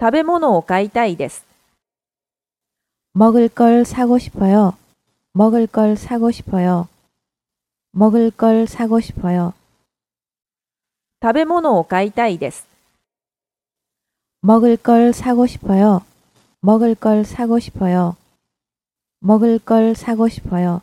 食べ物を買いたいです。 먹을 걸 사고 싶어요. 먹을 걸 사고 싶어요. 먹을 걸 사고 싶어요. 食べ物を買いたいです。 먹을 걸 사고 싶어요. 먹을 걸 사고 싶어요. 먹을 걸 사고 싶어요.